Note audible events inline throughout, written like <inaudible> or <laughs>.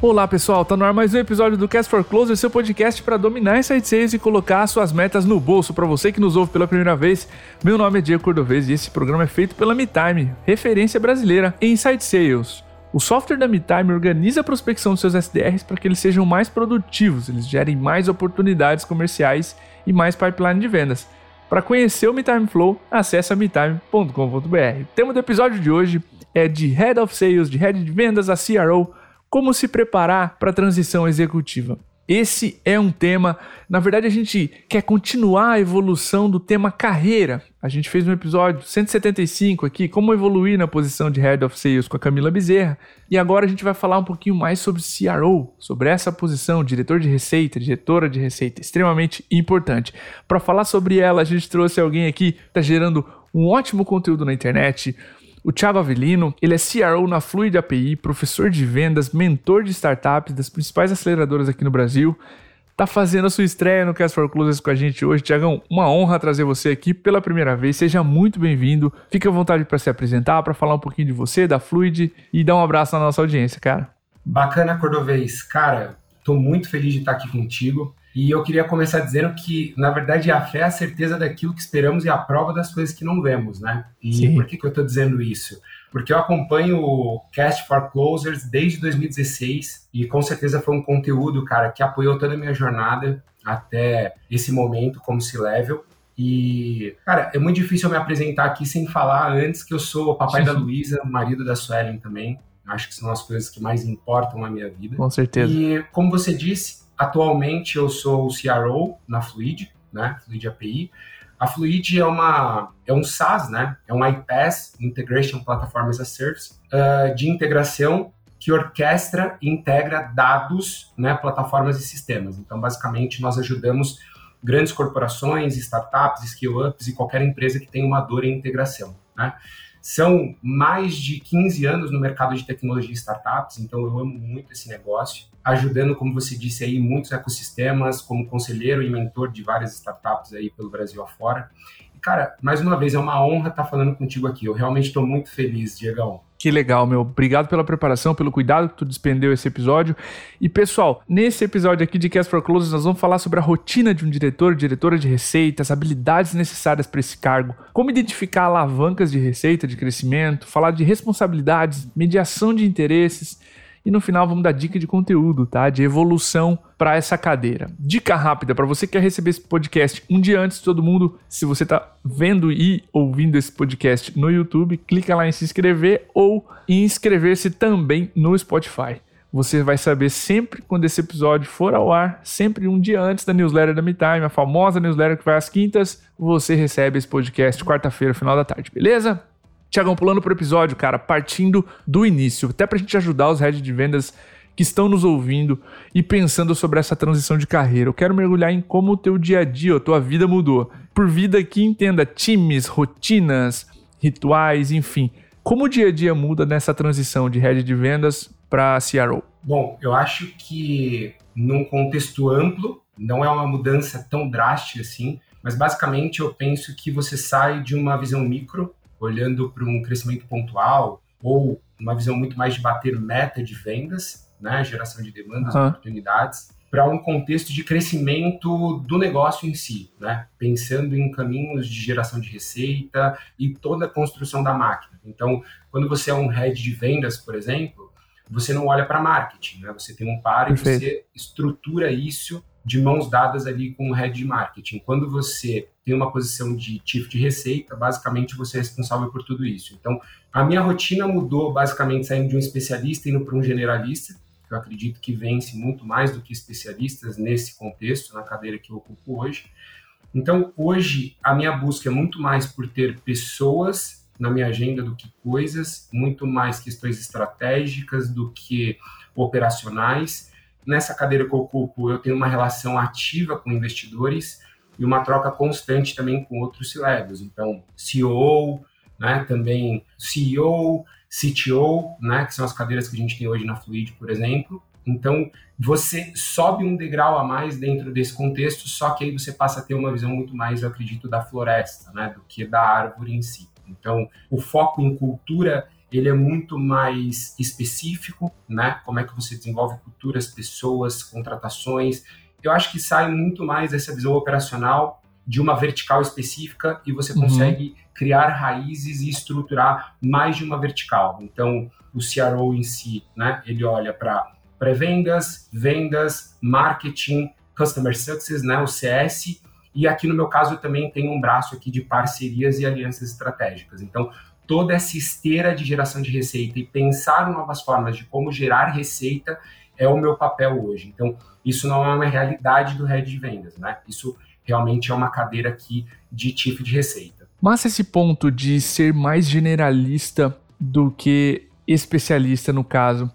Olá pessoal, tá no ar mais um episódio do Cast for Closer, seu podcast para dominar inside sales e colocar suas metas no bolso. Para você que nos ouve pela primeira vez, meu nome é Diego Cordovez e esse programa é feito pela MeTime, referência brasileira em inside sales. O software da MeTime organiza a prospecção dos seus SDRs para que eles sejam mais produtivos, eles gerem mais oportunidades comerciais e mais pipeline de vendas. Para conhecer o MeTime Flow, acesse metime.com.br. O tema do episódio de hoje é de Head of Sales, de Head de Vendas a CRO, como se preparar para a transição executiva? Esse é um tema, na verdade a gente quer continuar a evolução do tema carreira. A gente fez um episódio 175 aqui, como evoluir na posição de Head of Sales com a Camila Bezerra, e agora a gente vai falar um pouquinho mais sobre CRO, sobre essa posição, diretor de receita, diretora de receita, extremamente importante. Para falar sobre ela, a gente trouxe alguém aqui que está gerando um ótimo conteúdo na internet, o Thiago Avelino, ele é CRO na Fluid API, professor de vendas, mentor de startups das principais aceleradoras aqui no Brasil. Tá fazendo a sua estreia no Cast for Closers com a gente hoje. Tiagão, uma honra trazer você aqui pela primeira vez. Seja muito bem-vindo. Fique à vontade para se apresentar, para falar um pouquinho de você, da Fluid e dar um abraço na nossa audiência, cara. Bacana, Cordovez. Cara, tô muito feliz de estar aqui contigo. E eu queria começar dizendo que, na verdade, a fé é a certeza daquilo que esperamos e a prova das coisas que não vemos, né? E Sim. por que, que eu estou dizendo isso? Porque eu acompanho o Cast for Closers desde 2016 e com certeza foi um conteúdo, cara, que apoiou toda a minha jornada até esse momento como C-Level. E, cara, é muito difícil eu me apresentar aqui sem falar antes que eu sou o papai da Luísa, marido da Suelen também. Acho que são as coisas que mais importam na minha vida. Com certeza. E, como você disse, Atualmente eu sou o CRO na Fluid, né? Fluid API. A Fluid é uma é um SaaS, né? É um iPaaS, Integration Platform as a Service, uh, de integração que orquestra e integra dados, né, plataformas e sistemas. Então, basicamente, nós ajudamos grandes corporações, startups, skill-ups e qualquer empresa que tenha uma dor em integração. Né? São mais de 15 anos no mercado de tecnologia e startups, então eu amo muito esse negócio ajudando, como você disse aí, muitos ecossistemas, como conselheiro e mentor de várias startups aí pelo Brasil afora. E, cara, mais uma vez, é uma honra estar falando contigo aqui. Eu realmente estou muito feliz, Diegão. Que legal, meu. Obrigado pela preparação, pelo cuidado que tu despendeu esse episódio. E pessoal, nesse episódio aqui de Cast for Closes, nós vamos falar sobre a rotina de um diretor, diretora de receita, as habilidades necessárias para esse cargo, como identificar alavancas de receita, de crescimento, falar de responsabilidades, mediação de interesses e no final vamos dar dica de conteúdo, tá? De evolução para essa cadeira. Dica rápida para você que quer receber esse podcast um dia antes de todo mundo, se você está vendo e ouvindo esse podcast no YouTube, clica lá em se inscrever ou inscrever-se também no Spotify. Você vai saber sempre quando esse episódio for ao ar, sempre um dia antes da newsletter da MeTime, a famosa newsletter que vai às quintas, você recebe esse podcast quarta-feira, final da tarde, beleza? Tiagão, pulando pro episódio, cara, partindo do início, até pra gente ajudar os heads de vendas que estão nos ouvindo e pensando sobre essa transição de carreira. Eu quero mergulhar em como o teu dia a dia, a tua vida mudou. Por vida que entenda times, rotinas, rituais, enfim. Como o dia a dia muda nessa transição de head de vendas para CRO? Bom, eu acho que num contexto amplo, não é uma mudança tão drástica assim, mas basicamente eu penso que você sai de uma visão micro olhando para um crescimento pontual ou uma visão muito mais de bater meta de vendas, né, geração de demandas, uhum. oportunidades, para um contexto de crescimento do negócio em si, né, pensando em caminhos de geração de receita e toda a construção da máquina. Então, quando você é um head de vendas, por exemplo, você não olha para marketing, né? Você tem um par e você estrutura isso de mãos dadas ali com o head de marketing. Quando você tem uma posição de chief de receita, basicamente você é responsável por tudo isso. Então, a minha rotina mudou basicamente saindo de um especialista indo para um generalista, que eu acredito que vence muito mais do que especialistas nesse contexto, na cadeira que eu ocupo hoje. Então, hoje, a minha busca é muito mais por ter pessoas na minha agenda do que coisas, muito mais questões estratégicas do que operacionais nessa cadeira que eu ocupo, eu tenho uma relação ativa com investidores e uma troca constante também com outros C-levels. Então, CEO, né, também CEO, CTO, né, que são as cadeiras que a gente tem hoje na Fluid, por exemplo. Então, você sobe um degrau a mais dentro desse contexto, só que aí você passa a ter uma visão muito mais, eu acredito, da floresta, né, do que da árvore em si. Então, o foco em cultura ele é muito mais específico, né? Como é que você desenvolve culturas, pessoas, contratações. Eu acho que sai muito mais dessa visão operacional de uma vertical específica e você uhum. consegue criar raízes e estruturar mais de uma vertical. Então, o CRO em si, né? Ele olha para pré-vendas, vendas, marketing, customer success, né? O CS. E aqui no meu caso eu também tenho um braço aqui de parcerias e alianças estratégicas. Então, toda essa esteira de geração de receita e pensar novas formas de como gerar receita é o meu papel hoje. Então, isso não é uma realidade do head de vendas, né? Isso realmente é uma cadeira aqui de tipo de receita. Mas esse ponto de ser mais generalista do que especialista no caso.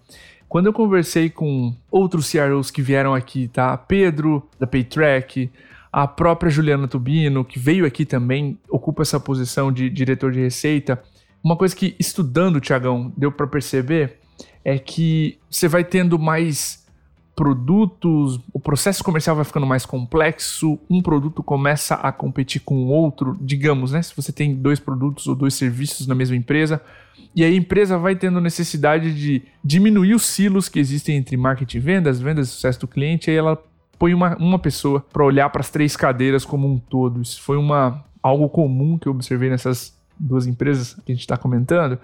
Quando eu conversei com outros CROs que vieram aqui, tá? Pedro, da Paytrack, a própria Juliana Tubino, que veio aqui também, ocupa essa posição de diretor de receita. Uma coisa que estudando, Tiagão, deu para perceber é que você vai tendo mais produtos, o processo comercial vai ficando mais complexo, um produto começa a competir com o outro, digamos, né? Se você tem dois produtos ou dois serviços na mesma empresa, e a empresa vai tendo necessidade de diminuir os silos que existem entre marketing e vendas, vendas e sucesso do cliente, aí ela põe uma, uma pessoa para olhar para as três cadeiras como um todo. Isso foi uma, algo comum que eu observei nessas duas empresas que a gente está comentando,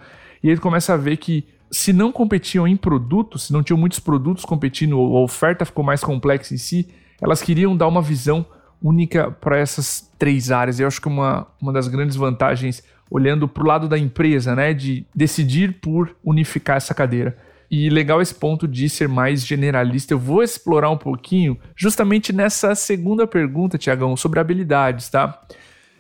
e aí começa a ver que se não competiam em produtos, se não tinham muitos produtos competindo, ou a oferta ficou mais complexa em si, elas queriam dar uma visão única para essas três áreas. Eu acho que uma, uma das grandes vantagens, olhando para o lado da empresa, né, de decidir por unificar essa cadeira. E legal esse ponto de ser mais generalista. Eu vou explorar um pouquinho justamente nessa segunda pergunta, Tiagão, sobre habilidades, tá?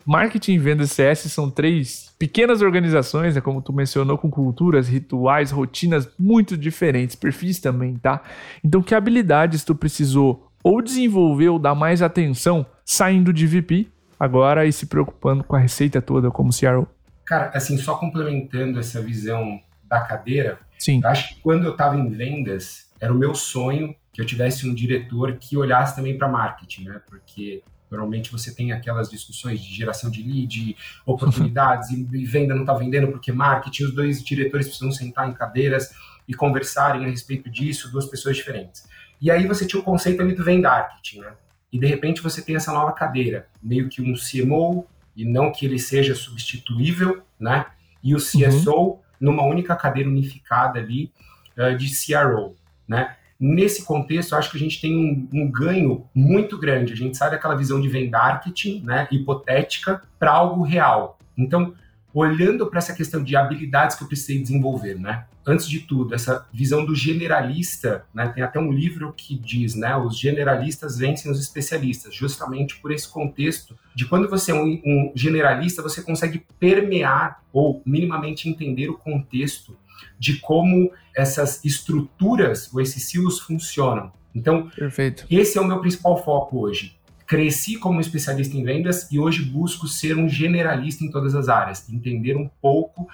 Marketing, vendas e CS são três pequenas organizações, né, como tu mencionou, com culturas, rituais, rotinas muito diferentes, perfis também, tá? Então, que habilidades tu precisou ou desenvolver ou dar mais atenção saindo de VP agora e se preocupando com a receita toda como CRO? Cara, assim, só complementando essa visão da cadeira, Sim. acho que quando eu estava em vendas, era o meu sonho que eu tivesse um diretor que olhasse também para marketing, né? Porque Normalmente você tem aquelas discussões de geração de lead, oportunidades, <laughs> e, venda não está vendendo porque marketing, os dois diretores precisam sentar em cadeiras e conversarem a respeito disso, duas pessoas diferentes. E aí você tinha o conceito ali do vendarketing, né? E de repente você tem essa nova cadeira, meio que um CMO, e não que ele seja substituível, né? E o CSO uhum. numa única cadeira unificada ali uh, de CRO, né? Nesse contexto, acho que a gente tem um, um ganho muito grande. A gente sai daquela visão de vendarketing, né, hipotética, para algo real. Então, olhando para essa questão de habilidades que eu precisei desenvolver, né? Antes de tudo, essa visão do generalista, né? Tem até um livro que diz, né? Os generalistas vencem os especialistas, justamente por esse contexto de quando você é um, um generalista, você consegue permear ou minimamente entender o contexto de como essas estruturas ou esses silos funcionam. Então, Perfeito. esse é o meu principal foco hoje. Cresci como especialista em vendas e hoje busco ser um generalista em todas as áreas, entender um pouco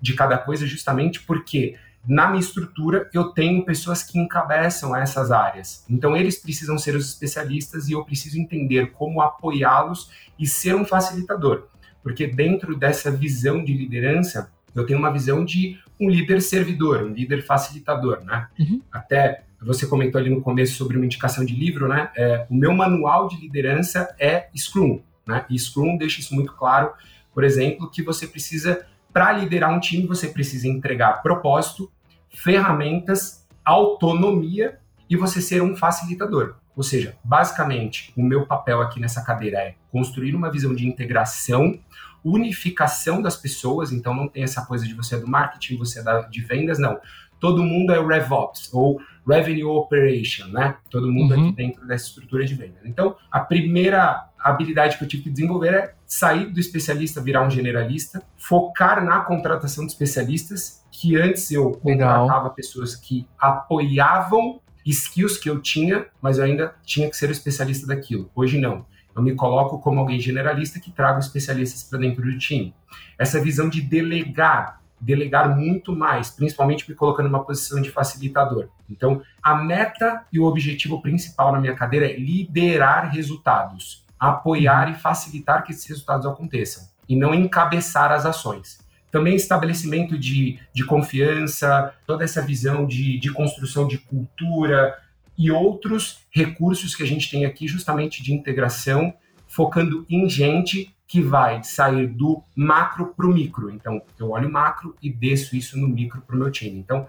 de cada coisa, justamente porque na minha estrutura eu tenho pessoas que encabeçam essas áreas. Então eles precisam ser os especialistas e eu preciso entender como apoiá-los e ser um facilitador. Porque dentro dessa visão de liderança, eu tenho uma visão de um líder servidor, um líder facilitador, né? Uhum. Até você comentou ali no começo sobre uma indicação de livro, né? É, o meu manual de liderança é Scrum, né? E Scrum deixa isso muito claro, por exemplo, que você precisa, para liderar um time, você precisa entregar propósito, ferramentas, autonomia e você ser um facilitador. Ou seja, basicamente, o meu papel aqui nessa cadeira é construir uma visão de integração, unificação das pessoas, então não tem essa coisa de você é do marketing, você é da, de vendas, não. Todo mundo é o RevOps, ou Revenue Operation, né? Todo mundo uhum. aqui dentro dessa estrutura de vendas. Então, a primeira habilidade que eu tive que desenvolver é sair do especialista, virar um generalista, focar na contratação de especialistas, que antes eu Legal. contratava pessoas que apoiavam skills que eu tinha, mas eu ainda tinha que ser o especialista daquilo. Hoje não. Eu me coloco como alguém generalista que trago especialistas para dentro do time. Essa visão de delegar, delegar muito mais, principalmente me colocando numa posição de facilitador. Então, a meta e o objetivo principal na minha cadeira é liderar resultados, apoiar e facilitar que esses resultados aconteçam, e não encabeçar as ações. também estabelecimento de, de confiança, toda essa visão de, de construção de cultura e outros recursos que a gente tem aqui, justamente de integração, focando em gente que vai sair do macro para o micro. Então, eu olho macro e desço isso no micro para o meu time. Então,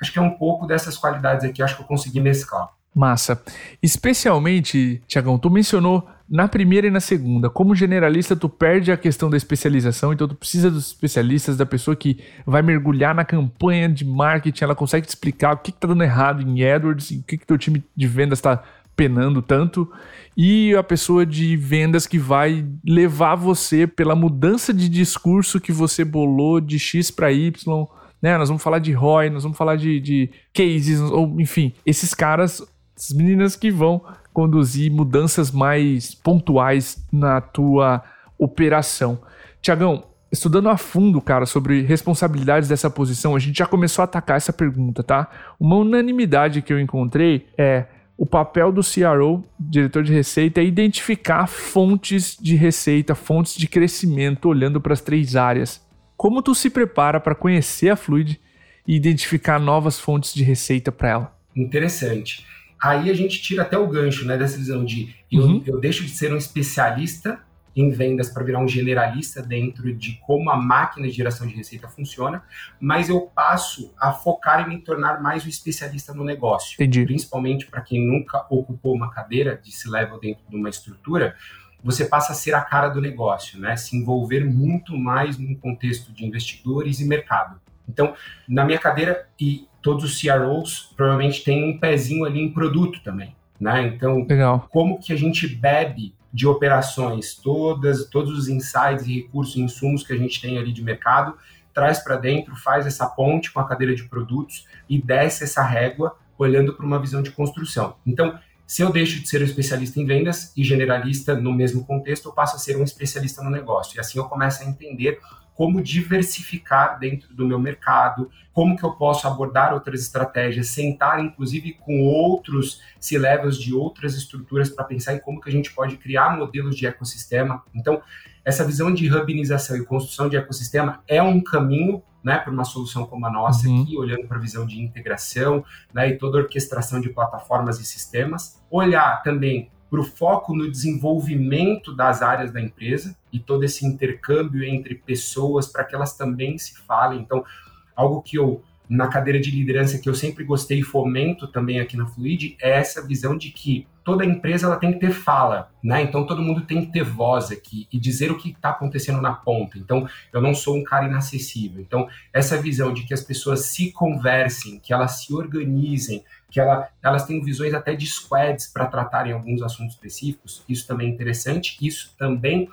acho que é um pouco dessas qualidades aqui, acho que eu consegui mesclar. Massa. Especialmente, Tiagão, tu mencionou na primeira e na segunda. Como generalista, tu perde a questão da especialização, então tu precisa dos especialistas, da pessoa que vai mergulhar na campanha de marketing, ela consegue te explicar o que, está dando errado em AdWords, o que, que teu time de vendas está penando tanto, e a pessoa de vendas que vai levar você pela mudança de discurso que você bolou de X para Y. Né? Nós vamos falar de ROI, nós vamos falar de, de cases, ou enfim, esses caras, essas meninas que vão conduzir mudanças mais pontuais na tua operação. Tiagão, estudando a fundo, cara, sobre responsabilidades dessa posição, a gente já começou a atacar essa pergunta, tá? Uma unanimidade que eu encontrei é o papel do CRO, diretor de receita, é identificar fontes de receita, fontes de crescimento, olhando para as três áreas. Como tu se prepara para conhecer a Fluid e identificar novas fontes de receita para ela? Interessante aí a gente tira até o gancho né, dessa visão de eu, uhum. eu deixo de ser um especialista em vendas para virar um generalista dentro de como a máquina de geração de receita funciona, mas eu passo a focar em me tornar mais um especialista no negócio. Entendi. Principalmente para quem nunca ocupou uma cadeira de se level dentro de uma estrutura, você passa a ser a cara do negócio, né? Se envolver muito mais no contexto de investidores e mercado. Então, na minha cadeira, e todos os CROs provavelmente têm um pezinho ali em produto também. Né? Então, Legal. como que a gente bebe de operações todas, todos os insights e recursos e insumos que a gente tem ali de mercado, traz para dentro, faz essa ponte com a cadeira de produtos e desce essa régua olhando para uma visão de construção. Então, se eu deixo de ser um especialista em vendas e generalista no mesmo contexto, eu passo a ser um especialista no negócio. E assim eu começo a entender como diversificar dentro do meu mercado, como que eu posso abordar outras estratégias, sentar inclusive com outros C-levels de outras estruturas para pensar em como que a gente pode criar modelos de ecossistema. Então, essa visão de hubinização e construção de ecossistema é um caminho né, para uma solução como a nossa uhum. aqui, olhando para a visão de integração né, e toda a orquestração de plataformas e sistemas. Olhar também para o foco no desenvolvimento das áreas da empresa e todo esse intercâmbio entre pessoas para que elas também se falem. Então, algo que eu na cadeira de liderança que eu sempre gostei e fomento também aqui na Fluid é essa visão de que toda empresa ela tem que ter fala, né? Então todo mundo tem que ter voz aqui e dizer o que está acontecendo na ponta. Então eu não sou um cara inacessível. Então essa visão de que as pessoas se conversem, que elas se organizem, que ela, elas têm visões até de squads para tratarem alguns assuntos específicos, isso também é interessante. Isso também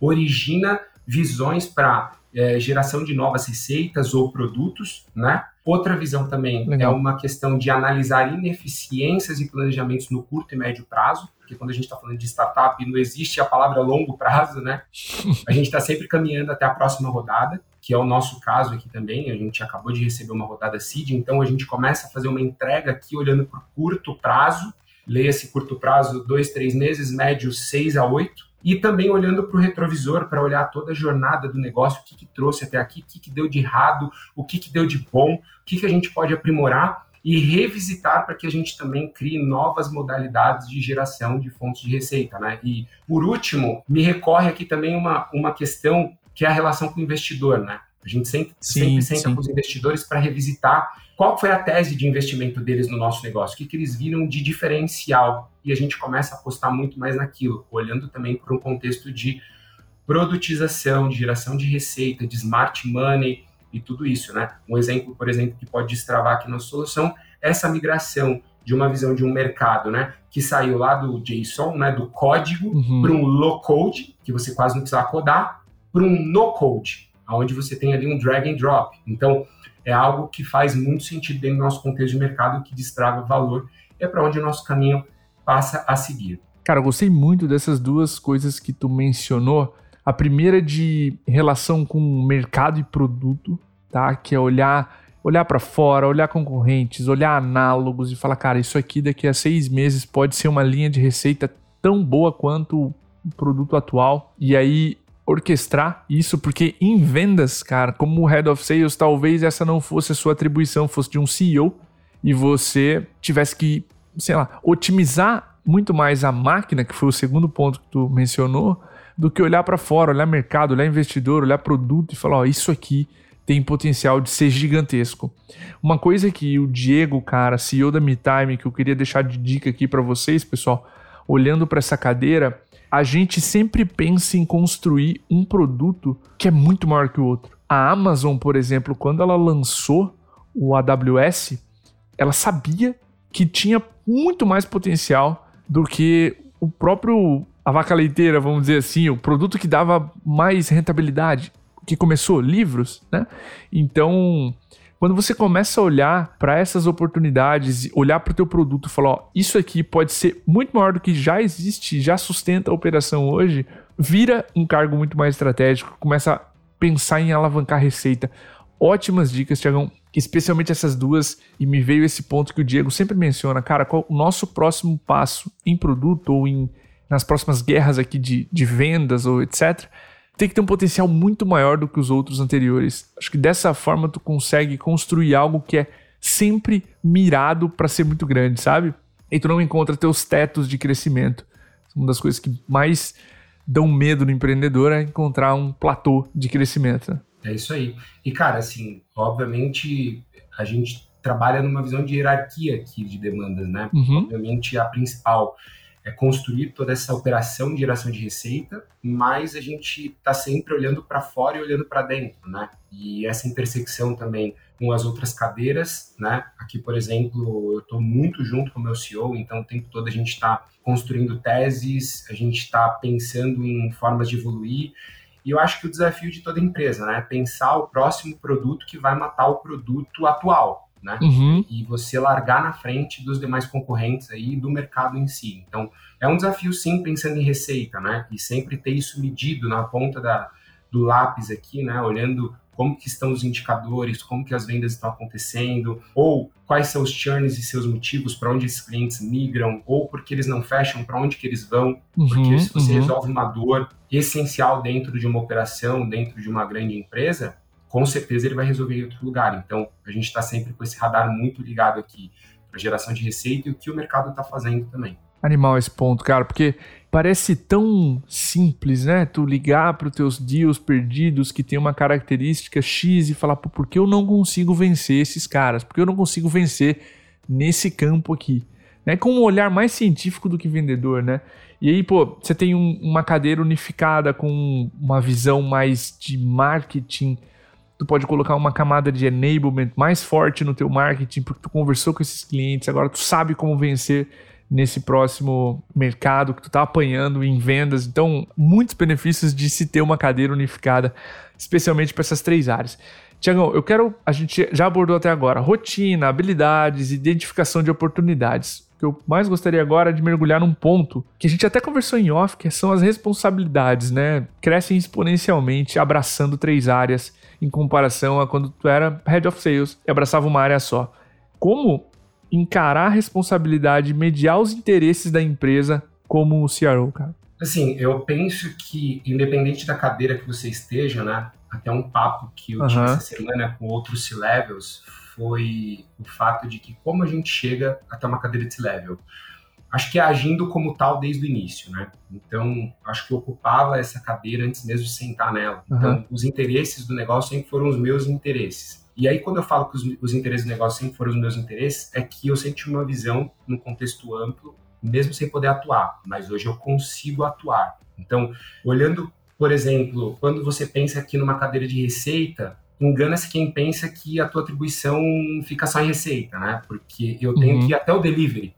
origina visões para é, geração de novas receitas ou produtos, né? Outra visão também é Legal. é uma questão de analisar ineficiências e planejamentos no curto e médio prazo, porque quando a gente está falando de startup, não existe a palavra longo prazo, né? <laughs> A gente está sempre caminhando até a próxima rodada, que é o nosso caso aqui também. A gente acabou de receber uma rodada seed, então a gente começa a fazer uma entrega aqui olhando para o curto prazo, leia-se curto prazo, dois, três meses, médio, seis a oito e também olhando para o retrovisor para olhar toda a jornada do negócio, o que, que trouxe até aqui, o que, que deu de errado, o que, que deu de bom, o que, que a gente pode aprimorar e revisitar para que a gente também crie novas modalidades de geração de fontes de receita. Né? E, por último, me recorre aqui também uma, uma questão que é a relação com o investidor. Né? A gente sempre, sim, sempre senta sim. com os investidores para revisitar qual foi a tese de investimento deles no nosso negócio, o que, que eles viram de diferencial. E a gente começa a apostar muito mais naquilo, olhando também para um contexto de produtização, de geração de receita, de smart money e tudo isso, né? Um exemplo, por exemplo, que pode destravar aqui na solução é essa migração de uma visão de um mercado, né, que saiu lá do JSON, né, do código, uhum. para um low code, que você quase não precisa codar, para um no code, onde você tem ali um drag and drop. Então, é algo que faz muito sentido dentro do nosso contexto de mercado, que destrava valor, é para onde o nosso caminho passa a seguir. Cara, eu gostei muito dessas duas coisas que tu mencionou. A primeira de relação com mercado e produto, tá? Que é olhar olhar para fora, olhar concorrentes, olhar análogos e falar, cara, isso aqui daqui a seis meses pode ser uma linha de receita tão boa quanto o produto atual. E aí orquestrar isso, porque em vendas, cara, como Head of Sales, talvez essa não fosse a sua atribuição, fosse de um CEO e você tivesse que, sei lá, otimizar muito mais a máquina, que foi o segundo ponto que tu mencionou, do que olhar para fora, olhar mercado, olhar investidor, olhar produto e falar, ó, isso aqui tem potencial de ser gigantesco. Uma coisa que o Diego, cara, CEO da MeTime, que eu queria deixar de dica aqui para vocês, pessoal, olhando para essa cadeira, a gente sempre pensa em construir um produto que é muito maior que o outro. A Amazon, por exemplo, quando ela lançou o AWS, ela sabia que tinha muito mais potencial do que o próprio a vaca leiteira, vamos dizer assim, o produto que dava mais rentabilidade, que começou livros, né? Então, quando você começa a olhar para essas oportunidades, olhar para o teu produto e falar, ó, isso aqui pode ser muito maior do que já existe, já sustenta a operação hoje, vira um cargo muito mais estratégico, começa a pensar em alavancar receita. Ótimas dicas, Tiagão, especialmente essas duas, e me veio esse ponto que o Diego sempre menciona, cara, qual o nosso próximo passo em produto ou em nas próximas guerras aqui de, de vendas ou etc tem que ter um potencial muito maior do que os outros anteriores. Acho que dessa forma tu consegue construir algo que é sempre mirado para ser muito grande, sabe? E tu não encontra teus tetos de crescimento. Uma das coisas que mais dão medo no empreendedor é encontrar um platô de crescimento. Né? É isso aí. E cara, assim, obviamente a gente trabalha numa visão de hierarquia aqui de demandas, né? Uhum. Obviamente a principal é construir toda essa operação de geração de receita, mas a gente está sempre olhando para fora e olhando para dentro, né? E essa intersecção também com as outras cadeiras, né? Aqui, por exemplo, eu estou muito junto com o meu CEO, então o tempo todo a gente está construindo teses, a gente está pensando em formas de evoluir. E eu acho que o desafio de toda empresa, né? É pensar o próximo produto que vai matar o produto atual né? Uhum. E você largar na frente dos demais concorrentes aí do mercado em si. Então, é um desafio sim pensando em receita, né? E sempre ter isso medido na ponta da, do lápis aqui, né? Olhando como que estão os indicadores, como que as vendas estão acontecendo, ou quais são os churns e seus motivos para onde esses clientes migram, ou porque eles não fecham, para onde que eles vão, uhum, porque se você uhum. resolve uma dor essencial dentro de uma operação, dentro de uma grande empresa, com certeza ele vai resolver em outro lugar. Então, a gente está sempre com esse radar muito ligado aqui para geração de receita e o que o mercado está fazendo também. Animal esse ponto, cara, porque parece tão simples, né? Tu ligar para os teus deals perdidos que tem uma característica X e falar, por que eu não consigo vencer esses caras? Por que eu não consigo vencer nesse campo aqui? Né? Com um olhar mais científico do que vendedor, né? E aí, pô, você tem um, uma cadeira unificada com uma visão mais de marketing, tu pode colocar uma camada de enablement mais forte no teu marketing, porque tu conversou com esses clientes, agora tu sabe como vencer nesse próximo mercado que tu tá apanhando em vendas. Então, muitos benefícios de se ter uma cadeira unificada, especialmente para essas três áreas. Tiagão, eu quero. A gente já abordou até agora rotina, habilidades, identificação de oportunidades. O que eu mais gostaria agora é de mergulhar num ponto que a gente até conversou em off, que são as responsabilidades, né? Crescem exponencialmente, abraçando três áreas em comparação a quando tu era head of sales e abraçava uma área só. Como encarar a responsabilidade, mediar os interesses da empresa como o CRO, cara? Assim, eu penso que, independente da cadeira que você esteja, né? Até um papo que eu tive essa semana com outros C-levels foi o fato de que como a gente chega até uma cadeira de C-level acho que é agindo como tal desde o início, né? Então, acho que ocupava essa cadeira antes mesmo de sentar nela. Então, uhum. os interesses do negócio sempre foram os meus interesses. E aí, quando eu falo que os, os, interesses do negócio sempre foram os meus interesses, é que eu sempre tive uma visão no contexto amplo, mesmo sem poder atuar. Mas hoje eu consigo atuar. Então, olhando, por exemplo, quando você pensa aqui numa cadeira de receita, engana-se quem pensa que a tua atribuição fica só em receita, né? Porque eu tenho uhum. que ir até o delivery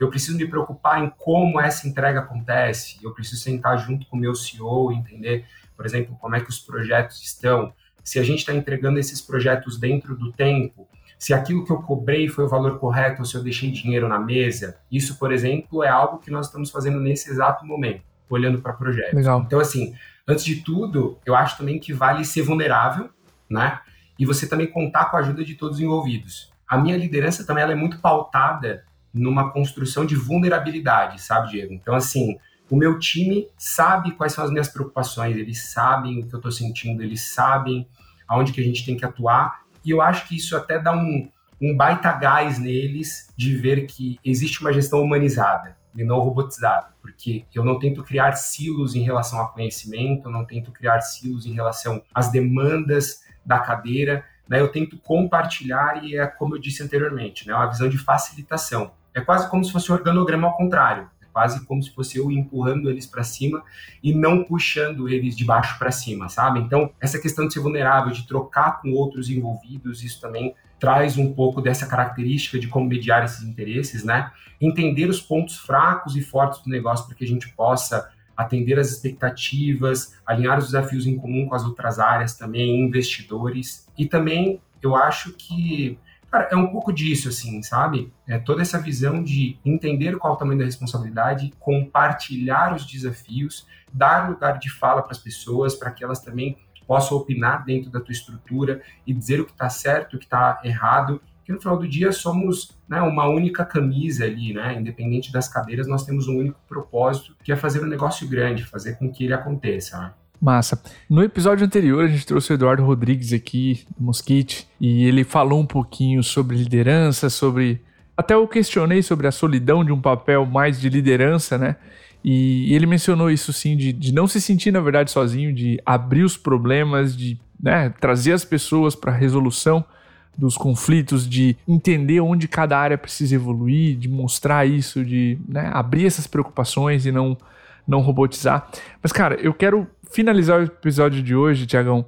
eu preciso me preocupar em como essa entrega acontece, eu preciso sentar junto com o meu CEO, entender, por exemplo, como é que os projetos estão, se a gente está entregando esses projetos dentro do tempo, se aquilo que eu cobrei foi o valor correto ou se eu deixei dinheiro na mesa. Isso, por exemplo, é algo que nós estamos fazendo nesse exato momento, olhando para projetos. Legal. Então, assim, antes de tudo, eu acho também que vale ser vulnerável, né? E você também contar com a ajuda de todos os envolvidos. A minha liderança também ela é muito pautada numa construção de vulnerabilidade, sabe, Diego? Então, assim, o meu time sabe quais são as minhas preocupações, eles sabem o que eu estou sentindo, eles sabem aonde que a gente tem que atuar, e eu acho que isso até dá um, um baita gás neles de ver que existe uma gestão humanizada e não robotizada, porque eu não tento criar silos em relação ao conhecimento, eu não tento criar silos em relação às demandas da cadeira, né? Eu tento compartilhar e é como eu disse anteriormente, né? Uma visão de facilitação. É quase como se fosse um organograma ao contrário quase como se fosse eu empurrando eles para cima e não puxando eles de baixo para cima, sabe? Então, essa questão de ser vulnerável, de trocar com outros envolvidos, isso também traz um pouco dessa característica de como mediar esses interesses, né? Entender os pontos fracos e fortes do negócio para que a gente possa atender as expectativas, alinhar os desafios em comum com as outras áreas também, investidores. E também eu acho que Cara, é um pouco disso, assim, sabe? É toda essa visão de entender qual é o tamanho da responsabilidade, compartilhar os desafios, dar lugar de fala para as pessoas, para que elas também possam opinar dentro da tua estrutura e dizer o que está certo, o que está errado. Que no final do dia somos né, uma única camisa ali, né? Independente das cadeiras, nós temos um único propósito, que é fazer um negócio grande, fazer com que ele aconteça. Né? Massa. No episódio anterior, a gente trouxe o Eduardo Rodrigues aqui, do Mosquite, e ele falou um pouquinho sobre liderança, sobre. Até eu questionei sobre a solidão de um papel mais de liderança, né? E ele mencionou isso sim, de, de não se sentir, na verdade, sozinho, de abrir os problemas, de né, trazer as pessoas para a resolução dos conflitos, de entender onde cada área precisa evoluir, de mostrar isso, de né, abrir essas preocupações e não, não robotizar. Mas, cara, eu quero finalizar o episódio de hoje, Tiagão,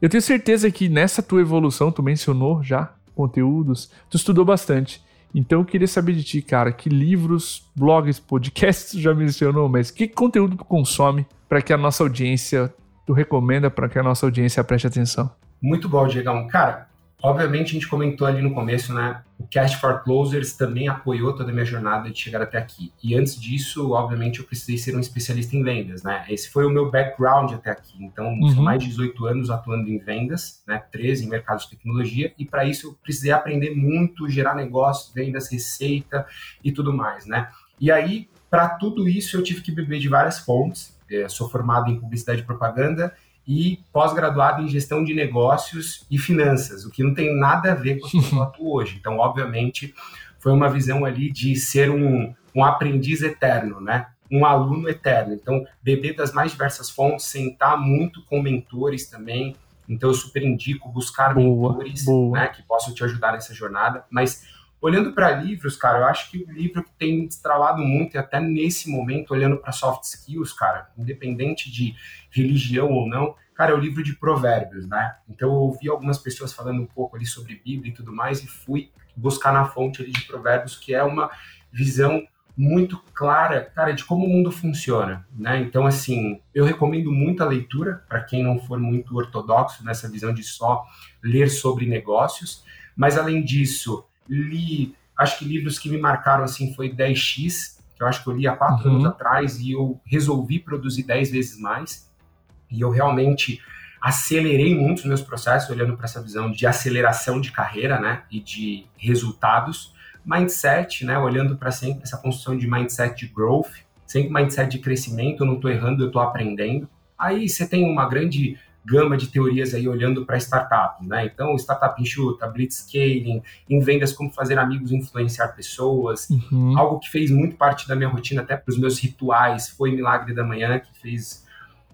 eu tenho certeza que nessa tua evolução, tu mencionou já conteúdos, tu estudou bastante. Então eu queria saber de ti, cara, que livros, blogs, podcasts já mencionou, mas que conteúdo tu consome para que a nossa audiência, tu recomenda para que a nossa audiência preste atenção? Muito bom, Diegão. Cara, Obviamente, a gente comentou ali no começo, né? O Cast for Closers também apoiou toda a minha jornada de chegar até aqui. E antes disso, obviamente, eu precisei ser um especialista em vendas, né? Esse foi o meu background até aqui. Então, uhum. são mais de 18 anos atuando em vendas, né? 13 em mercado de tecnologia. E para isso, eu precisei aprender muito, gerar negócios, vendas, receita e tudo mais, né? E aí, para tudo isso, eu tive que beber de várias fontes. Eu sou formado em publicidade e propaganda e pós-graduado em gestão de negócios e finanças, o que não tem nada a ver com o que eu <laughs> atuo hoje. Então, obviamente, foi uma visão ali de ser um, um aprendiz eterno, né? Um aluno eterno. Então, beber das mais diversas fontes, sentar muito com mentores também. Então, eu super indico buscar boa, mentores boa. Né, que possam te ajudar nessa jornada. Mas Olhando para livros, cara, eu acho que o livro que tem destralado muito, e até nesse momento, olhando para soft skills, cara, independente de religião ou não, cara, é o livro de provérbios, né? Então eu ouvi algumas pessoas falando um pouco ali sobre Bíblia e tudo mais, e fui buscar na fonte ali de provérbios, que é uma visão muito clara, cara, de como o mundo funciona, né? Então, assim, eu recomendo muita leitura para quem não for muito ortodoxo nessa visão de só ler sobre negócios, mas além disso, li, acho que livros que me marcaram assim foi 10x, que eu acho que eu li há quatro uhum. anos atrás e eu resolvi produzir 10 vezes mais. E eu realmente acelerei muito os meus processos, olhando para essa visão de aceleração de carreira, né, e de resultados. Mindset, né, olhando para sempre essa construção de mindset de growth, sempre mindset de crescimento, eu não estou errando, eu estou aprendendo. Aí você tem uma grande gama de teorias aí olhando para startups, né? Então, startup enxuta, blitzscaling, em vendas como fazer amigos influenciar pessoas. Uhum. Algo que fez muito parte da minha rotina, até para os meus rituais, foi Milagre da Manhã, que fez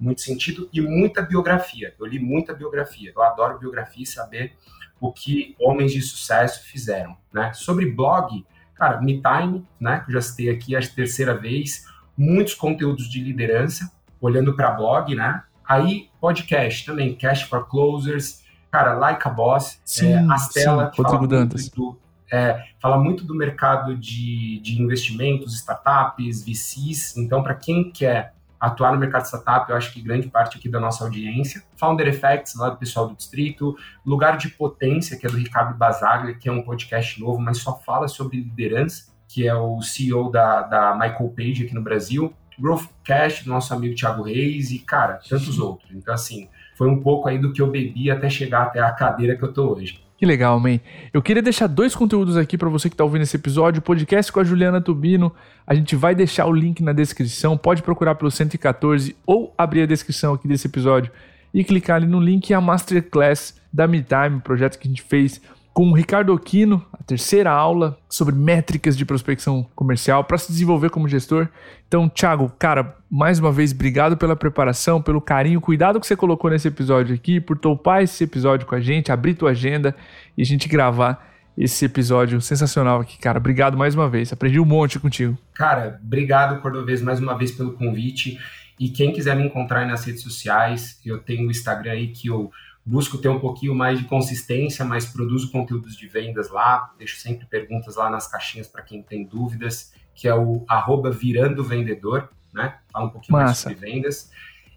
muito sentido, e muita biografia. Eu li muita biografia. Eu adoro biografia e saber o que homens de sucesso fizeram, né? Sobre blog, cara, MeTime, né? Que eu já citei aqui a terceira vez, muitos conteúdos de liderança, olhando para blog, né? Aí, podcast também, Cash for Closers, cara, Like a Boss, sim, é, Astela, sim, que fala muito, do, é, fala muito do mercado de, de investimentos, startups, VCs. Então, para quem quer atuar no mercado de startup, eu acho que grande parte aqui da nossa audiência. Founder Effects, lá do pessoal do Distrito. Lugar de Potência, que é do Ricardo Basaglia, que é um podcast novo, mas só fala sobre liderança, que é o CEO da, da Michael Page aqui no Brasil. Growthcast do nosso amigo Thiago Reis e, cara, tantos outros. Então, assim, foi um pouco aí do que eu bebi até chegar até a cadeira que eu tô hoje. Que legal, man. Eu queria deixar dois conteúdos aqui para você que está ouvindo esse episódio. Podcast com a Juliana Tubino. A gente vai deixar o link na descrição. Pode procurar pelo 114 ou abrir a descrição aqui desse episódio e clicar ali no link e a Masterclass da MeTime, projeto que a gente fez com o Ricardo Aquino, a terceira aula sobre métricas de prospecção comercial para se desenvolver como gestor. Então, Thiago, cara, mais uma vez, obrigado pela preparação, pelo carinho, cuidado que você colocou nesse episódio aqui, por topar esse episódio com a gente, abrir tua agenda e a gente gravar esse episódio sensacional aqui, cara. Obrigado mais uma vez. Aprendi um monte contigo. Cara, obrigado, Cordovez, mais uma vez pelo convite. E quem quiser me encontrar nas redes sociais, eu tenho o Instagram aí que eu busco ter um pouquinho mais de consistência, mas produzo conteúdos de vendas lá, deixo sempre perguntas lá nas caixinhas para quem tem dúvidas, que é o arroba virando vendedor, né? Fala um pouquinho Massa. mais sobre vendas.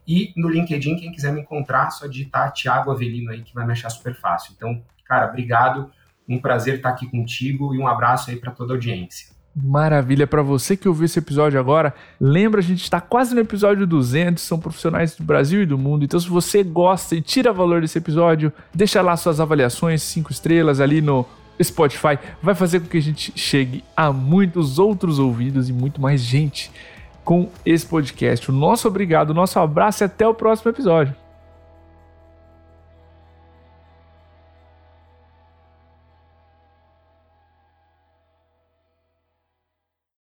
E no LinkedIn, quem quiser me encontrar, só digitar Thiago Avelino aí, que vai me achar super fácil. Então, cara, obrigado, um prazer estar aqui contigo e um abraço aí para toda a audiência. Maravilha, para você que ouviu esse episódio agora, lembra, a gente está quase no episódio 200, são profissionais do Brasil e do mundo, então se você gosta e tira valor desse episódio, deixa lá suas avaliações, cinco estrelas ali no Spotify, vai fazer com que a gente chegue a muitos outros ouvidos e muito mais gente com esse podcast. O nosso obrigado, o nosso abraço e até o próximo episódio.